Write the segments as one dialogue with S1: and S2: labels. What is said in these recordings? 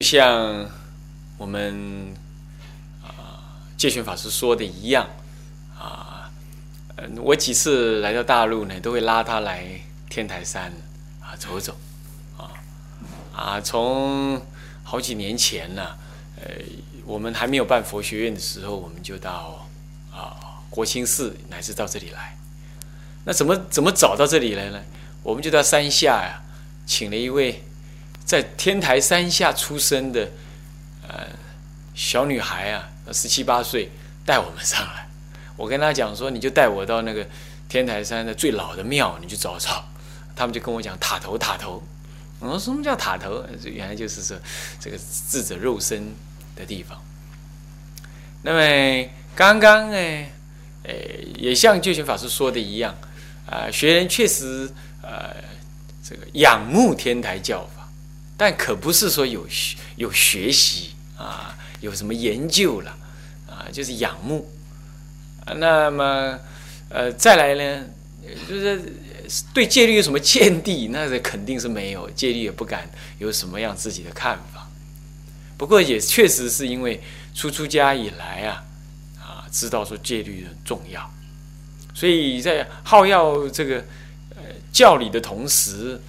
S1: 像我们啊戒权法师说的一样啊，嗯，我几次来到大陆呢，都会拉他来天台山啊走走啊啊，从好几年前呢，呃，我们还没有办佛学院的时候，我们就到啊国清寺乃至到这里来。那怎么怎么找到这里来呢？我们就到山下呀，请了一位。在天台山下出生的，呃，小女孩啊，十七八岁，带我们上来。我跟她讲说，你就带我到那个天台山的最老的庙，你去找找。他们就跟我讲塔头，塔头。我说什么叫塔头？原来就是说这个智者肉身的地方。那么刚刚呢，呃，也像救贤法师说的一样，啊，学人确实呃，这个仰慕天台教法。但可不是说有有学习啊，有什么研究了啊，就是仰慕。那么，呃，再来呢，就是对戒律有什么见地？那是肯定是没有，戒律也不敢有什么样自己的看法。不过也确实是因为出出家以来啊，啊，知道说戒律很重要，所以在好要这个呃教理的同时。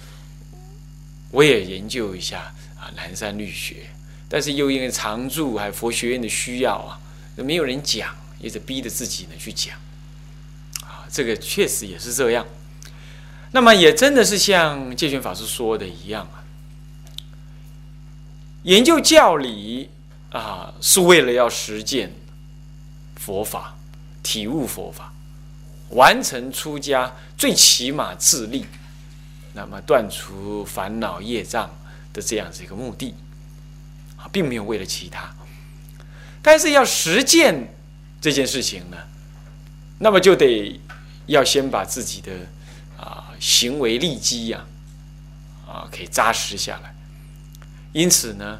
S1: 我也研究一下啊，南山律学，但是又因为常住还有佛学院的需要啊，没有人讲，也得逼着自己呢去讲，啊，这个确实也是这样。那么也真的是像戒权法师说的一样啊，研究教理啊，是为了要实践佛法，体悟佛法，完成出家，最起码自立。那么断除烦恼业障的这样子一个目的，并没有为了其他，但是要实践这件事情呢，那么就得要先把自己的啊行为利基呀啊可以扎实下来。因此呢，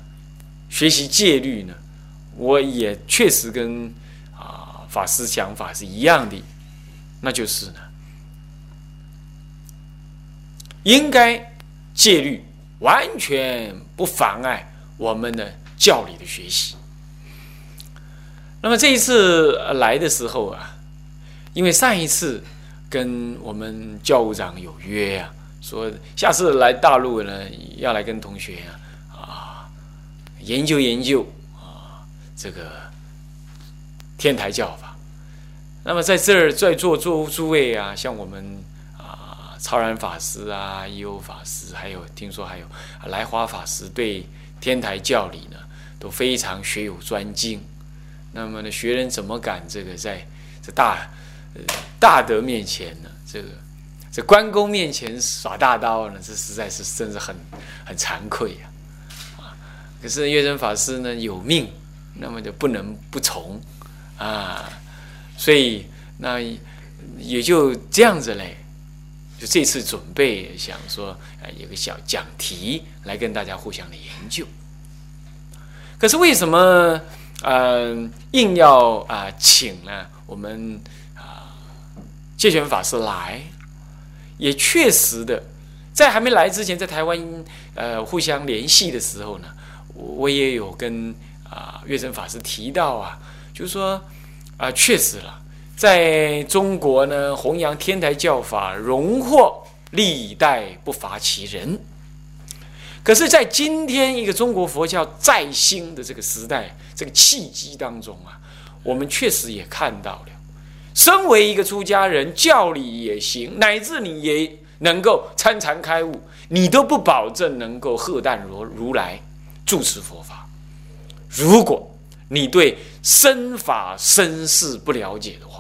S1: 学习戒律呢，我也确实跟啊法师想法是一样的，那就是呢。应该戒律完全不妨碍我们的教理的学习。那么这一次来的时候啊，因为上一次跟我们教务长有约啊，说下次来大陆呢，要来跟同学啊啊研究研究啊这个天台教法。那么在这儿在座诸诸位啊，像我们。超然法师啊，优法师，还有听说还有来华法师，对天台教理呢都非常学有专精。那么呢，学人怎么敢这个在这大大德面前呢？这个在关公面前耍大刀呢？这实在是真是很很惭愧呀！啊，可是月真法师呢有命，那么就不能不从啊，所以那也就这样子嘞。就这次准备想说，呃，有个小讲题来跟大家互相的研究。可是为什么，嗯，硬要啊请呢？我们啊，戒权法师来，也确实的，在还没来之前，在台湾呃互相联系的时候呢，我也有跟啊月生法师提到啊，就是说啊，确实了。在中国呢，弘扬天台教法，荣获历代不乏其人。可是，在今天一个中国佛教再兴的这个时代，这个契机当中啊，我们确实也看到了，身为一个出家人，教理也行，乃至你也能够参禅开悟，你都不保证能够喝淡如如来住持佛法。如果你对身法身事不了解的话，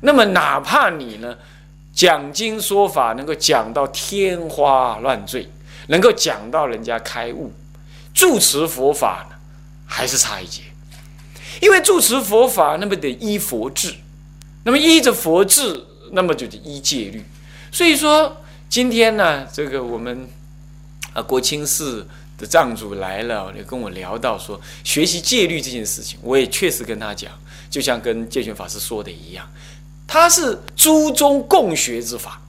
S1: 那么，哪怕你呢讲经说法能够讲到天花乱坠，能够讲到人家开悟，住持佛法呢，还是差一截。因为住持佛法，那么得依佛制，那么依着佛制，那么就得依戒律。所以说，今天呢，这个我们啊国清寺的藏主来了，就跟我聊到说，学习戒律这件事情，我也确实跟他讲，就像跟戒权法师说的一样。它是诸宗共学之法，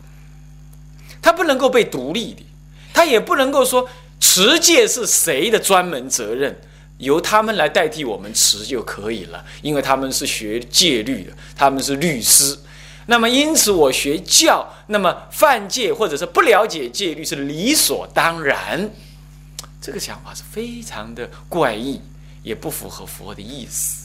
S1: 它不能够被独立的，它也不能够说持戒是谁的专门责任？由他们来代替我们持就可以了，因为他们是学戒律的，他们是律师。那么因此我学教，那么犯戒或者是不了解戒律是理所当然。这个想法是非常的怪异，也不符合佛的意思。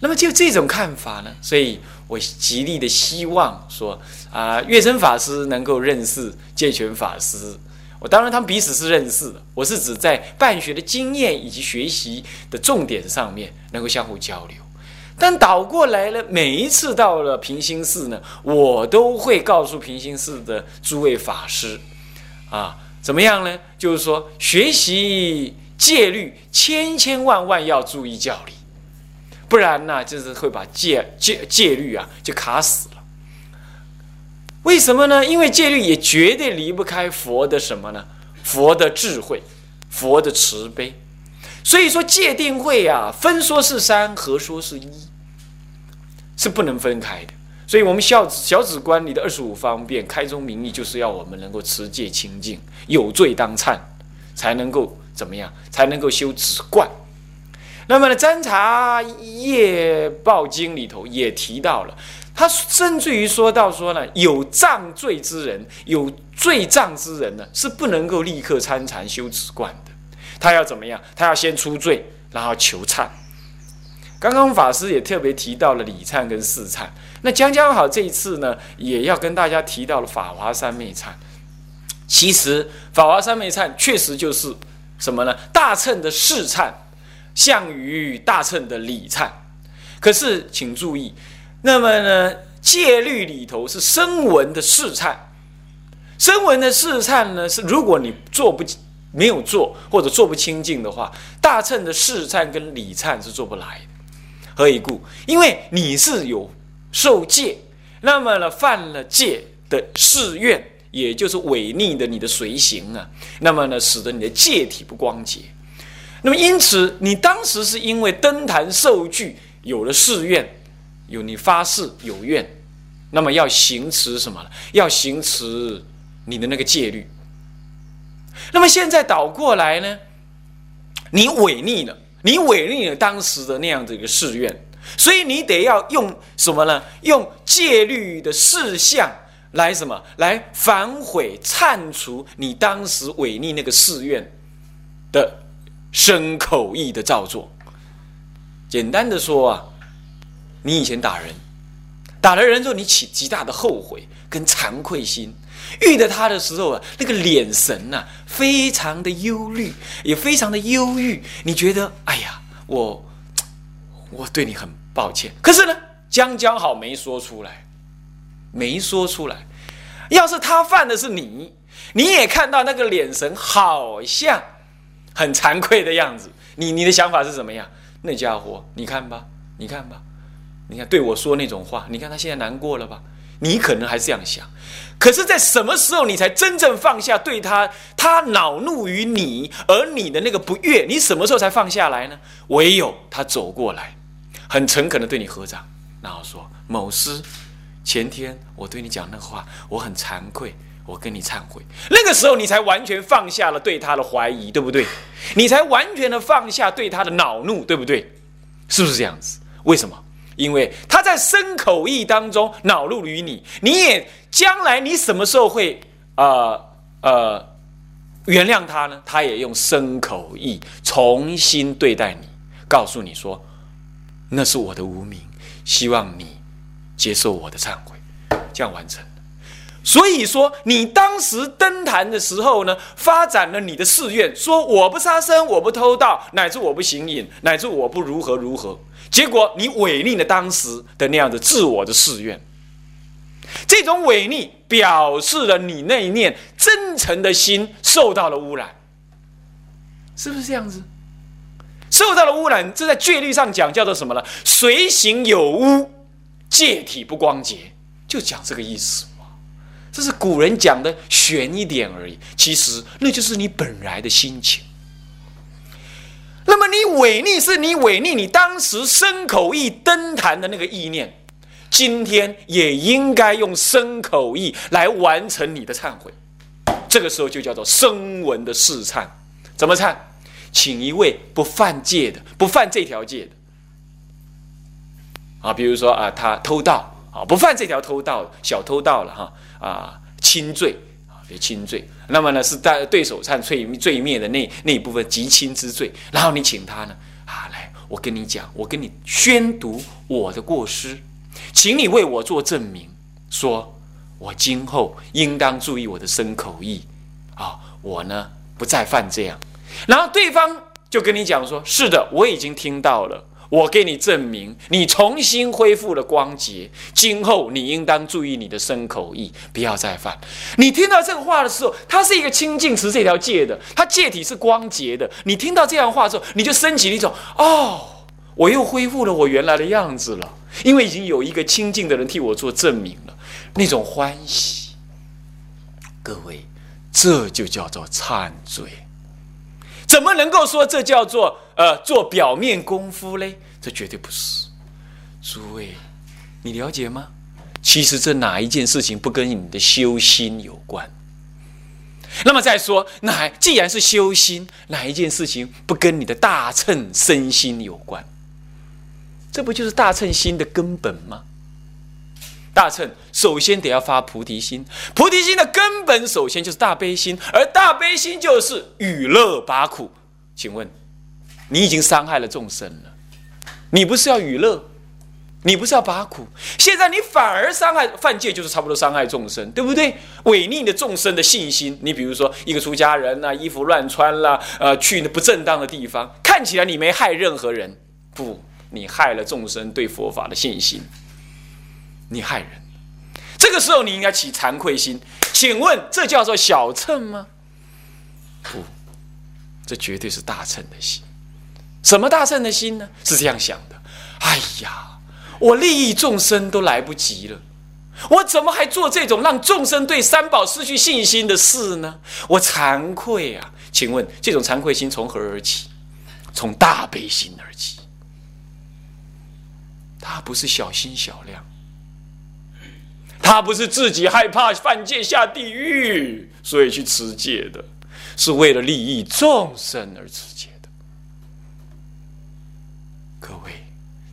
S1: 那么就这种看法呢，所以我极力的希望说啊，月生法师能够认识戒权法师。我当然他们彼此是认识的，我是指在办学的经验以及学习的重点上面能够相互交流。但倒过来了，每一次到了平心寺呢，我都会告诉平心寺的诸位法师啊，怎么样呢？就是说学习戒律，千千万万要注意教理。不然呢，就是会把戒戒戒律啊就卡死了。为什么呢？因为戒律也绝对离不开佛的什么呢？佛的智慧，佛的慈悲。所以说戒定慧啊，分说是三，合说是一，是不能分开的。所以，我们小小止观里的二十五方便开宗明义，就是要我们能够持戒清净，有罪当忏，才能够怎么样？才能够修止观。那么呢，《占察业报经》里头也提到了，他甚至于说到说呢，有障罪之人，有罪障之人呢，是不能够立刻参禅修止观的。他要怎么样？他要先出罪，然后求忏。刚刚法师也特别提到了礼忏跟四忏。那将将好这一次呢，也要跟大家提到了法华三昧忏。其实法华三昧忏确实就是什么呢？大乘的四忏。项羽大乘的礼忏，可是请注意，那么呢，戒律里头是声闻的试忏，声闻的试忏呢是如果你做不没有做或者做不清净的话，大乘的试忏跟礼忏是做不来的。何以故？因为你是有受戒，那么呢犯了戒的誓愿，也就是违逆的你的随行啊，那么呢使得你的戒体不光洁。那么，因此，你当时是因为登坛受具，有了誓愿，有你发誓有愿，那么要行持什么要行持你的那个戒律。那么现在倒过来呢？你违逆了，你违逆了当时的那样的一个誓愿，所以你得要用什么呢？用戒律的事项来什么？来反悔忏除你当时违逆那个誓愿的。生口意的造作，简单的说啊，你以前打人，打了人之后，你起极大的后悔跟惭愧心，遇到他的时候啊，那个脸神呐，非常的忧虑，也非常的忧郁。你觉得，哎呀，我我对你很抱歉，可是呢，将将好没说出来，没说出来。要是他犯的是你，你也看到那个脸神，好像。很惭愧的样子，你你的想法是怎么样？那家伙，你看吧，你看吧，你看对我说那种话，你看他现在难过了吧？你可能还是这样想，可是，在什么时候你才真正放下对他？他恼怒于你，而你的那个不悦，你什么时候才放下来呢？唯有他走过来，很诚恳的对你合掌，然后说：“某师，前天我对你讲那话，我很惭愧。”我跟你忏悔，那个时候你才完全放下了对他的怀疑，对不对？你才完全的放下对他的恼怒，对不对？是不是这样子？为什么？因为他在生口意当中恼怒于你，你也将来你什么时候会呃呃原谅他呢？他也用生口意重新对待你，告诉你说那是我的无名，希望你接受我的忏悔，这样完成。所以说，你当时登坛的时候呢，发展了你的誓愿，说我不杀生，我不偷盗，乃至我不行淫，乃至我不如何如何。结果你违逆了当时的那样的自我的誓愿，这种违逆表示了你那一念真诚的心受到了污染，是不是这样子？受到了污染，这在戒律上讲叫做什么呢？随行有污，戒体不光洁，就讲这个意思。这是古人讲的玄一点而已，其实那就是你本来的心情。那么你违逆是你违逆你当时生口意登坛的那个意念，今天也应该用生口意来完成你的忏悔，这个时候就叫做声闻的试忏。怎么忏？请一位不犯戒的，不犯这条戒的啊，比如说啊，他偷盗啊，不犯这条偷盗，小偷盗了哈啊，轻罪啊，别轻罪。那么呢，是在对手忏罪罪灭的那那一部分极轻之罪。然后你请他呢啊，来，我跟你讲，我跟你宣读我的过失，请你为我做证明，说我今后应当注意我的身口意啊，我呢不再犯这样。然后对方就跟你讲说：“是的，我已经听到了，我给你证明，你重新恢复了光洁。今后你应当注意你的身口意，不要再犯。”你听到这个话的时候，它是一个清净持这条戒的，它戒体是光洁的。你听到这样话之后，你就升起一种：“哦，我又恢复了我原来的样子了，因为已经有一个清净的人替我做证明了，那种欢喜。”各位，这就叫做忏罪。怎么能够说这叫做呃做表面功夫嘞？这绝对不是。诸位，你了解吗？其实这哪一件事情不跟你的修心有关？那么再说，哪既然是修心，哪一件事情不跟你的大乘身心有关？这不就是大乘心的根本吗？大乘首先得要发菩提心，菩提心的根本首先就是大悲心，而大悲心就是与乐拔苦。请问，你已经伤害了众生了，你不是要与乐，你不是要拔苦，现在你反而伤害犯戒，就是差不多伤害众生，对不对？违逆的众生的信心。你比如说一个出家人呐，衣服乱穿啦，呃，去不正当的地方，看起来你没害任何人，不，你害了众生对佛法的信心。你害人，这个时候你应该起惭愧心。请问这叫做小秤吗？不，这绝对是大秤的心。什么大秤的心呢？是这样想的：哎呀，我利益众生都来不及了，我怎么还做这种让众生对三宝失去信心的事呢？我惭愧啊！请问这种惭愧心从何而起？从大悲心而起。他不是小心小量。他不是自己害怕犯戒下地狱，所以去持戒的，是为了利益众生而持戒的。各位，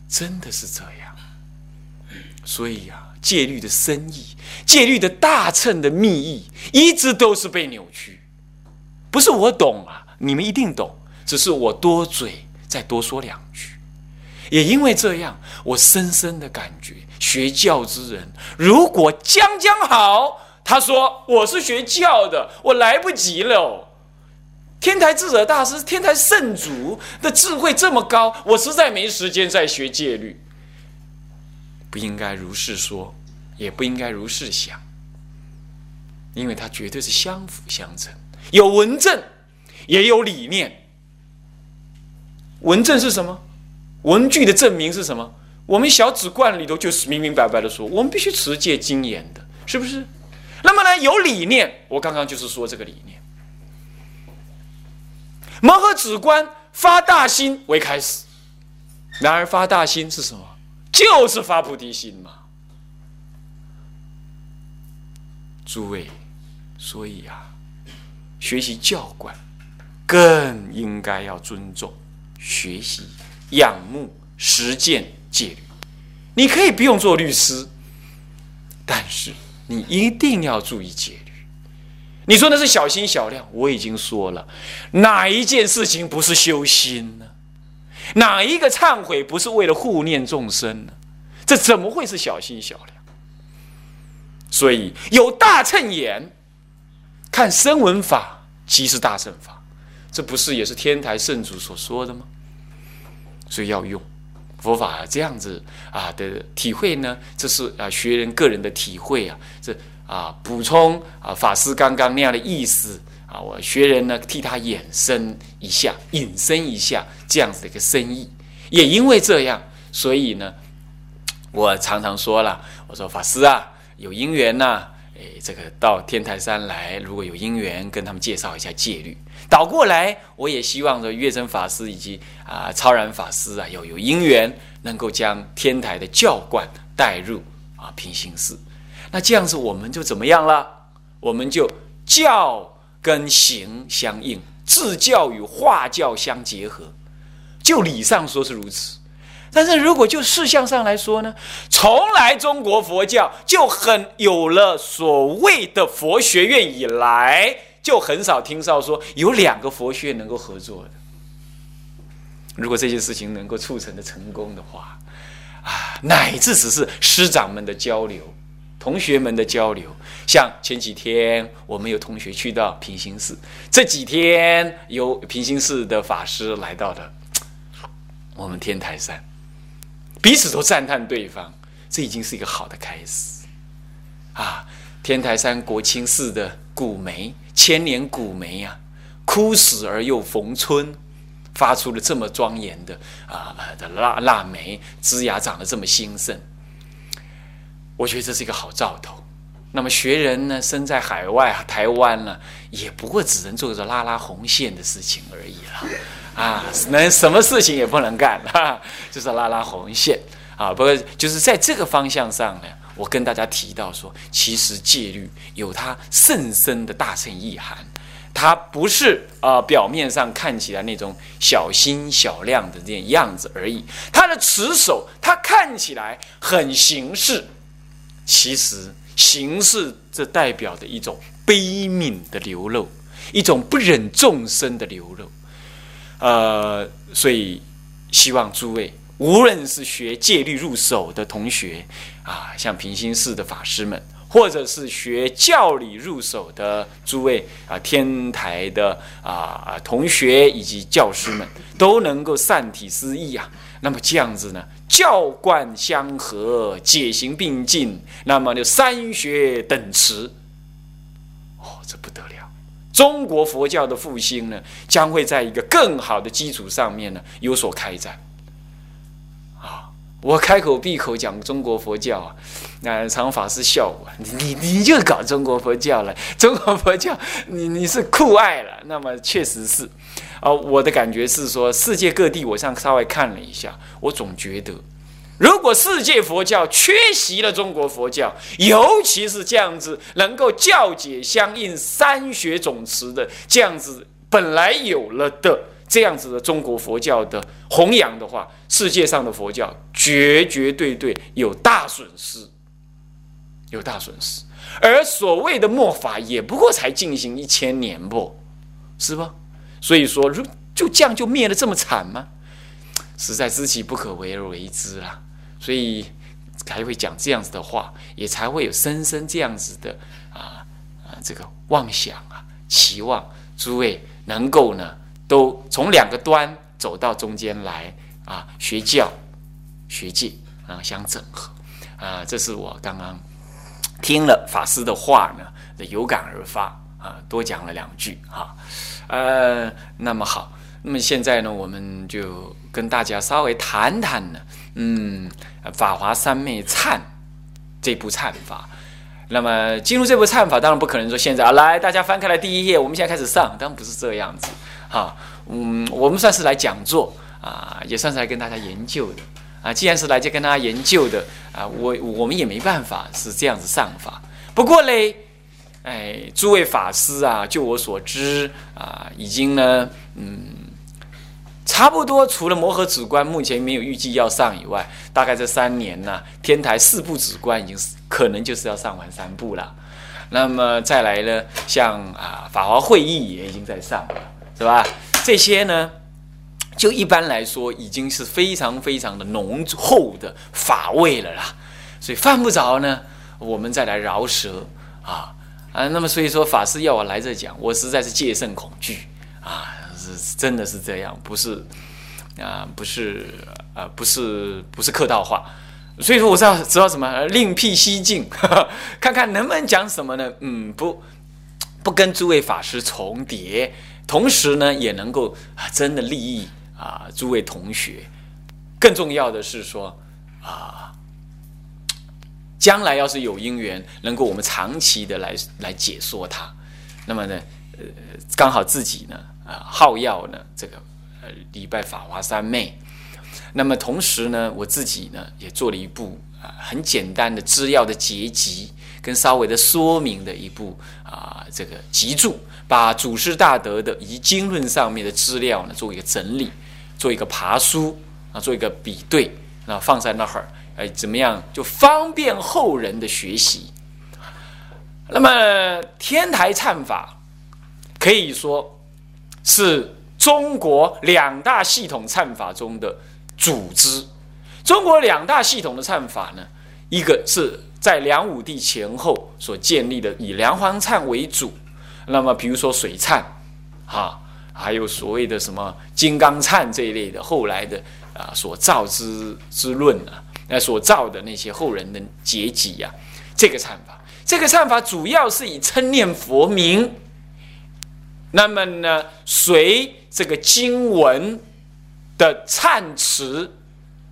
S1: 真的是这样。所以呀，戒律的深意，戒律的大乘的密意，一直都是被扭曲。不是我懂啊，你们一定懂，只是我多嘴，再多说两句。也因为这样，我深深的感觉。学教之人，如果将将好，他说我是学教的，我来不及了。天台智者大师、天台圣祖的智慧这么高，我实在没时间再学戒律。不应该如是说，也不应该如是想，因为它绝对是相辅相成，有文证，也有理念。文证是什么？文句的证明是什么？我们小指观里头就是明明白白的说，我们必须持戒精严的，是不是？那么呢，有理念，我刚刚就是说这个理念。摩诃止观发大心为开始，然而发大心是什么？就是发菩提心嘛。诸位，所以啊，学习教观更应该要尊重、学习、仰慕、实践。戒律，你可以不用做律师，但是你一定要注意戒律。你说那是小心小量，我已经说了，哪一件事情不是修心呢？哪一个忏悔不是为了护念众生呢？这怎么会是小心小量？所以有大乘眼，看声闻法即是大乘法，这不是也是天台圣祖所说的吗？所以要用。佛法这样子啊的体会呢，这是啊学人个人的体会啊，这啊补充啊法师刚刚那样的意思啊，我学人呢替他衍生一下，引申一下这样子的一个深意。也因为这样，所以呢，我常常说了，我说法师啊，有因缘呐，哎，这个到天台山来，如果有因缘，跟他们介绍一下戒律。倒过来，我也希望说，月真法师以及啊超然法师啊，有有因缘能够将天台的教观带入啊平行寺。那这样子，我们就怎么样了？我们就教跟行相应，字教与化教相结合。就理上说是如此，但是如果就事项上来说呢？从来中国佛教就很有了所谓的佛学院以来，就很少听到说有两个佛学院能够合作的。如果这件事情能够促成的成功的话，啊，乃至只是师长们的交流。同学们的交流，像前几天我们有同学去到平行寺，这几天有平行寺的法师来到了我们天台山，彼此都赞叹对方，这已经是一个好的开始啊！天台山国清寺的古梅，千年古梅啊，枯死而又逢春，发出了这么庄严的啊的腊腊梅，枝芽长得这么兴盛。我觉得这是一个好兆头。那么学人呢，身在海外台湾呢，也不过只能做着拉拉红线的事情而已了。啊，能什么事情也不能干，哈，就是拉拉红线啊。不过就是在这个方向上呢，我跟大家提到说，其实戒律有它甚深的大乘意涵，它不是啊表面上看起来那种小心小量的这样子而已。它的持守，它看起来很形式。其实，形式这代表的一种悲悯的流露，一种不忍众生的流露。呃，所以希望诸位，无论是学戒律入手的同学啊，像平心寺的法师们，或者是学教理入手的诸位啊，天台的啊同学以及教师们，都能够善体思意啊。那么这样子呢？教观相合，解行并进，那么就三学等持。哦，这不得了！中国佛教的复兴呢，将会在一个更好的基础上面呢有所开展。我开口闭口讲中国佛教啊，那常法师笑我，你你你就搞中国佛教了，中国佛教 你你是酷爱了，那么确实是。啊，我的感觉是说，世界各地我上稍微看了一下，我总觉得，如果世界佛教缺席了中国佛教，尤其是这样子能够教解相应三学总持的这样子本来有了的这样子的中国佛教的弘扬的话，世界上的佛教绝绝对对有大损失，有大损失。而所谓的末法也不过才进行一千年不，是吧？所以说，如就这样就灭的这么惨吗？实在知其不可为而为之啦。所以才会讲这样子的话，也才会有深深这样子的啊啊这个妄想啊，期望诸位能够呢，都从两个端走到中间来啊，学教、学界啊相整合啊。这是我刚刚听了法师的话呢，有感而发啊，多讲了两句哈。呃，那么好，那么现在呢，我们就跟大家稍微谈谈呢，嗯，《法华三昧忏》这部忏法。那么进入这部忏法，当然不可能说现在啊，来大家翻开来第一页，我们现在开始上，当然不是这样子，哈，嗯，我们算是来讲座啊，也算是来跟大家研究的啊。既然是来这跟大家研究的啊，我我们也没办法是这样子上法。不过嘞。哎，诸位法师啊，就我所知啊，已经呢，嗯，差不多除了摩诃止观目前没有预计要上以外，大概这三年呢，天台四部止观已经可能就是要上完三部了。那么再来呢，像啊法华会议也已经在上了，是吧？这些呢，就一般来说已经是非常非常的浓厚的法味了啦，所以犯不着呢，我们再来饶舌啊。啊，那么所以说法师要我来这讲，我实在是戒慎恐惧啊，是真的是这样，不是啊，不是啊，不是不是客套话，所以说我知道知道什么，另辟蹊径，看看能不能讲什么呢？嗯，不不跟诸位法师重叠，同时呢也能够啊真的利益啊诸位同学，更重要的是说啊。将来要是有因缘，能够我们长期的来来解说它，那么呢，呃，刚好自己呢，啊，好要呢，这个呃，礼拜法华三昧，那么同时呢，我自己呢，也做了一部啊很简单的资料的结集，跟稍微的说明的一部啊这个集注，把祖师大德的以及经论上面的资料呢做一个整理，做一个爬书啊，做一个比对，那放在那儿，哎，怎么样就方便后人的学习。那么天台禅法可以说是中国两大系统禅法中的组织。中国两大系统的禅法呢，一个是在梁武帝前后所建立的，以梁皇忏为主。那么比如说水忏，哈，还有所谓的什么金刚忏这一类的，后来的啊所造之之论啊，那所造的那些后人的结集呀，这个忏法。这个忏法主要是以称念佛名，那么呢，随这个经文的忏词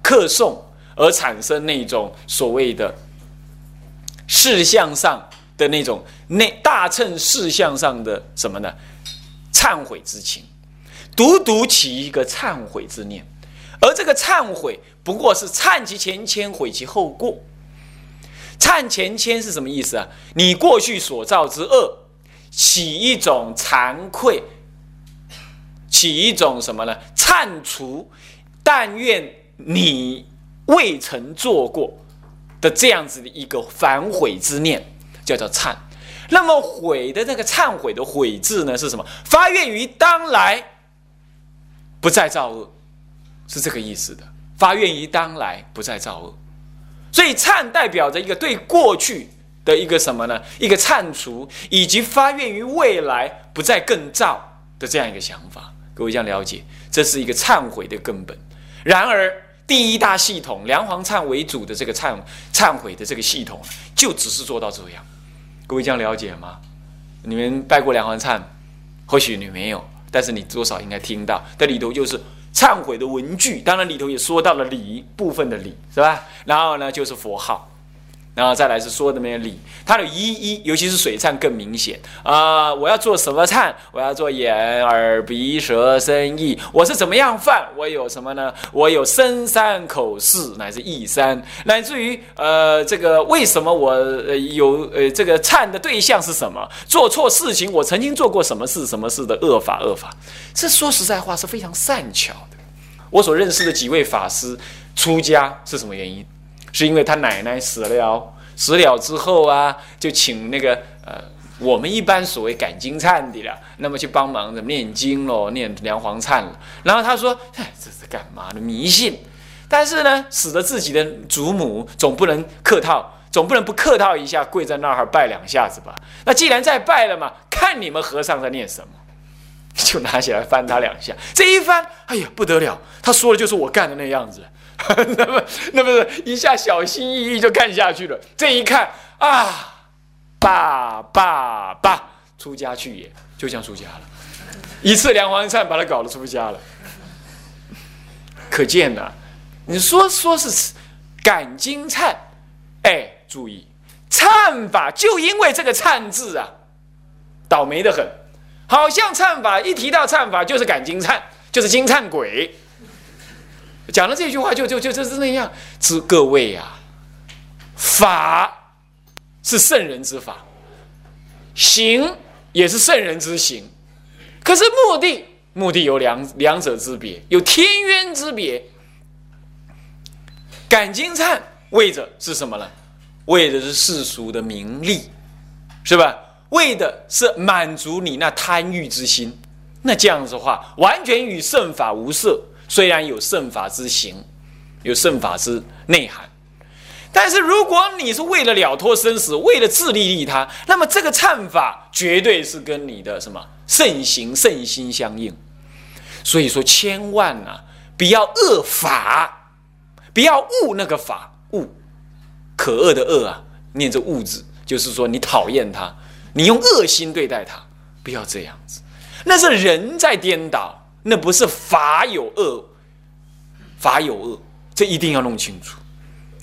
S1: 刻诵而产生那种所谓的事项上的那种那大乘事项上的什么呢？忏悔之情，独独起一个忏悔之念，而这个忏悔不过是忏其前愆，悔其后过。忏前愆是什么意思啊？你过去所造之恶，起一种惭愧，起一种什么呢？忏除，但愿你未曾做过的这样子的一个反悔之念，叫做忏。那么悔的那个忏悔的悔字呢，是什么？发愿于当来，不再造恶，是这个意思的。发愿于当来，不再造恶。所以忏代表着一个对过去的一个什么呢？一个忏除，以及发愿于未来不再更造的这样一个想法。各位这样了解，这是一个忏悔的根本。然而，第一大系统梁皇忏为主的这个忏忏悔的这个系统，就只是做到这样。各位这样了解吗？你们拜过梁皇忏？或许你没有，但是你多少应该听到，这里头就是。忏悔的文具，当然里头也说到了礼部分的礼，是吧？然后呢，就是佛号，然后再来是说的那些理，它的一一，尤其是水忏更明显啊！我要做什么忏？我要做眼耳鼻舌身意，我是怎么样犯？我有什么呢？我有身三口四，乃至意三，乃至于呃，这个为什么我呃有呃这个忏的对象是什么？做错事情，我曾经做过什么事？什么事的恶法？恶法？这说实在话是非常善巧的。我所认识的几位法师出家是什么原因？是因为他奶奶死了，死了之后啊，就请那个呃，我们一般所谓赶经忏的了，那么去帮忙的念经喽，念梁皇忏了。然后他说：“哎，这是干嘛的？迷信。但是呢，死了自己的祖母，总不能客套，总不能不客套一下，跪在那儿拜两下子吧？那既然在拜了嘛，看你们和尚在念什么。”就拿起来翻他两下，这一翻，哎呀不得了！他说的就是我干的那样子，那么那么一下小心翼翼就干下去了。这一看啊，爸爸爸，出家去也，就像出家了。一次梁皇忏把他搞得出家了，可见呐，你说说是赶经忏，哎，注意忏法，就因为这个忏字啊，倒霉的很。好像忏法一提到忏法就是赶经忏，就是经忏鬼。讲了这句话就就就就是那样。之各位啊，法是圣人之法，行也是圣人之行。可是目的目的有两两者之别，有天渊之别。感经忏为着是什么呢？为的是世俗的名利，是吧？为的是满足你那贪欲之心，那这样子的话，完全与圣法无涉。虽然有圣法之行，有圣法之内涵，但是如果你是为了了脱生死，为了自利利他，那么这个忏法绝对是跟你的什么圣行圣心相应。所以说，千万啊，不要恶法，不要恶那个法，恶可恶的恶啊，念着恶字，就是说你讨厌他。你用恶心对待他，不要这样子，那是人在颠倒，那不是法有恶，法有恶，这一定要弄清楚，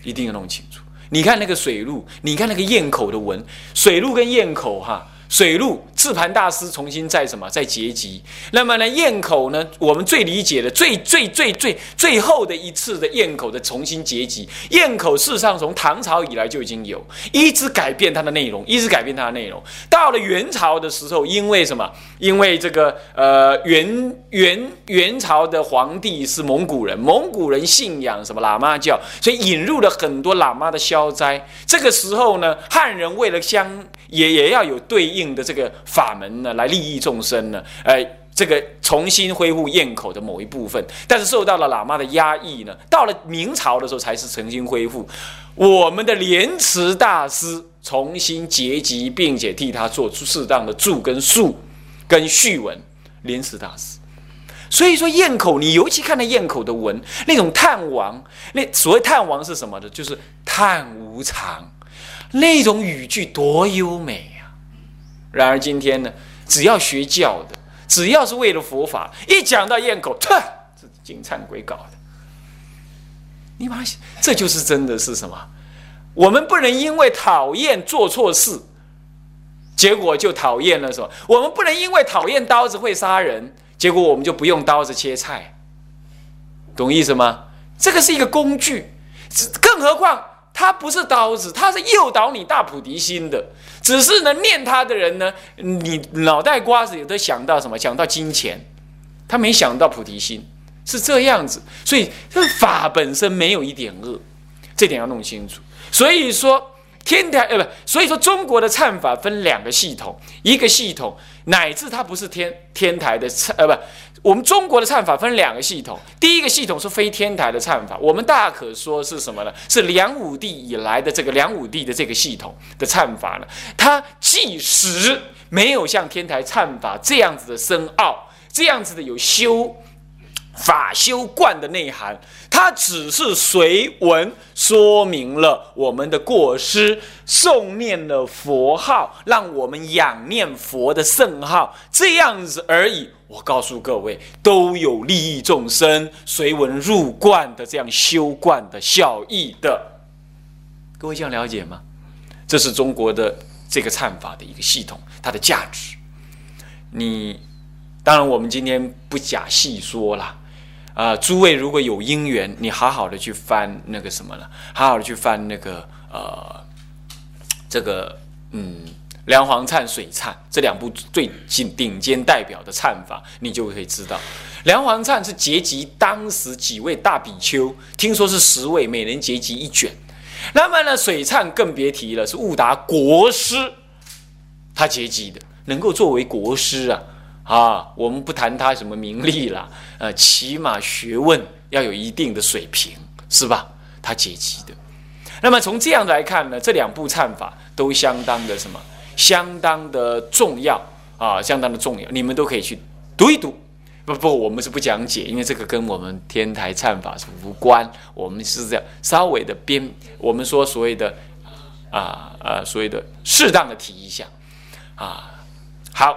S1: 一定要弄清楚。你看那个水路，你看那个堰口的纹，水路跟堰口哈，水路四盘大师重新在什么在结集。那么呢，堰口呢，我们最理解的最最最最最后的一次的堰口的重新结集。堰口事实上从唐朝以来就已经有，一直改变它的内容，一直改变它的内容。到了元朝的时候，因为什么？因为这个呃元元元朝的皇帝是蒙古人，蒙古人信仰什么喇嘛教，所以引入了很多喇嘛的消灾。这个时候呢，汉人为了相也也要有对应的这个法门呢，来利益众生呢，哎，这个重新恢复堰口的某一部分，但是受到了喇嘛的压抑呢，到了明朝的时候才是重新恢复。我们的莲池大师重新结集，并且替他做出适当的注跟述。跟序文，莲池大师，所以说堰口，你尤其看到堰口的文，那种叹亡，那所谓叹亡是什么的？就是叹无常，那种语句多优美！然而今天呢，只要学教的，只要是为了佛法，一讲到堰口，啵，这金灿鬼搞的，你把这就是真的是什么？我们不能因为讨厌做错事。结果就讨厌了，是吧？我们不能因为讨厌刀子会杀人，结果我们就不用刀子切菜，懂意思吗？这个是一个工具，更何况它不是刀子，它是诱导你大菩提心的。只是呢，念它的人呢，你脑袋瓜子有都想到什么？想到金钱，他没想到菩提心，是这样子。所以这法本身没有一点恶，这点要弄清楚。所以说。天台呃不，所以说中国的忏法分两个系统，一个系统乃至它不是天天台的忏呃不，我们中国的忏法分两个系统，第一个系统是非天台的忏法，我们大可说是什么呢？是梁武帝以来的这个梁武帝的这个系统的忏法呢？它即使没有像天台忏法这样子的深奥，这样子的有修。法修观的内涵，它只是随文说明了我们的过失，诵念了佛号，让我们仰念佛的圣号，这样子而已。我告诉各位，都有利益众生、随文入观的这样修观的效益的。各位这样了解吗？这是中国的这个忏法的一个系统，它的价值。你当然，我们今天不假细说了。啊，诸位如果有因缘，你好好的去翻那个什么了，好好的去翻那个呃，这个嗯，梁皇忏、水忏这两部最顶顶尖代表的忏法，你就可以知道，梁皇忏是结集当时几位大比丘，听说是十位，每人结集一卷。那么呢，水忏更别提了，是悟达国师他结集的，能够作为国师啊。啊，我们不谈他什么名利了，呃，起码学问要有一定的水平，是吧？他结集的。那么从这样来看呢，这两部忏法都相当的什么？相当的重要啊，相当的重要。你们都可以去读一读。不不，我们是不讲解，因为这个跟我们天台忏法是无关。我们是这样稍微的编，我们说所谓的啊啊，所谓的适当的提一下啊，好。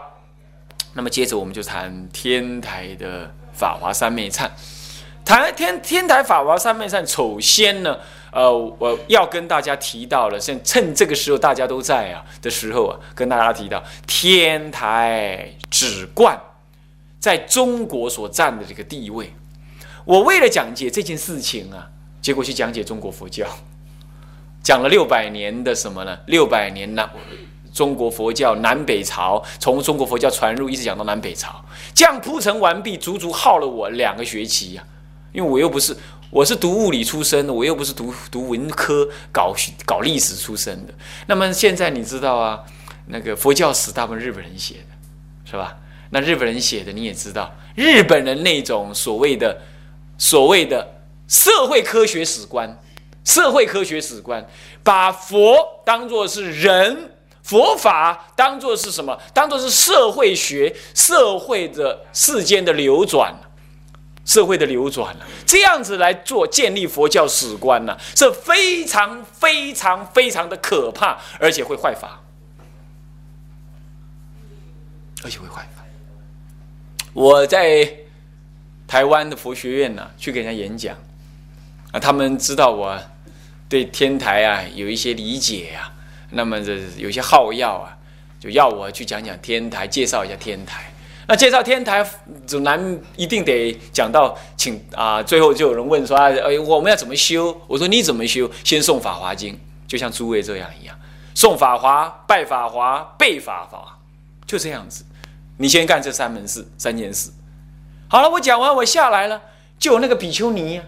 S1: 那么接着我们就谈天台的法华三昧忏。谈天天台法华三昧忏，首先呢，呃，我要跟大家提到了，趁趁这个时候大家都在啊的时候啊，跟大家提到天台止观在中国所占的这个地位。我为了讲解这件事情啊，结果去讲解中国佛教，讲了六百年的什么呢？六百年呢？中国佛教南北朝，从中国佛教传入，一直讲到南北朝，这样铺陈完毕，足足耗了我两个学期呀。因为我又不是，我是读物理出身的，我又不是读读文科、搞搞历史出身的。那么现在你知道啊，那个佛教史大部分日本人写的，是吧？那日本人写的你也知道，日本人那种所谓的所谓的社会科学史观，社会科学史观，把佛当作是人。佛法当做是什么？当做是社会学，社会的世间的流转，社会的流转了，这样子来做建立佛教史观呢，是非常非常非常的可怕，而且会坏法，而且会坏法。我在台湾的佛学院呢，去给人家演讲，啊，他们知道我对天台啊有一些理解呀。那么这有些好要啊，就要我去讲讲天台，介绍一下天台。那介绍天台，总难一定得讲到，请啊，最后就有人问说，哎，我们要怎么修？我说你怎么修？先送《法华经》，就像诸位这样一样，送法华、拜法华、背法华，就这样子。你先干这三门事、三件事。好了，我讲完，我下来了，就有那个比丘尼呀。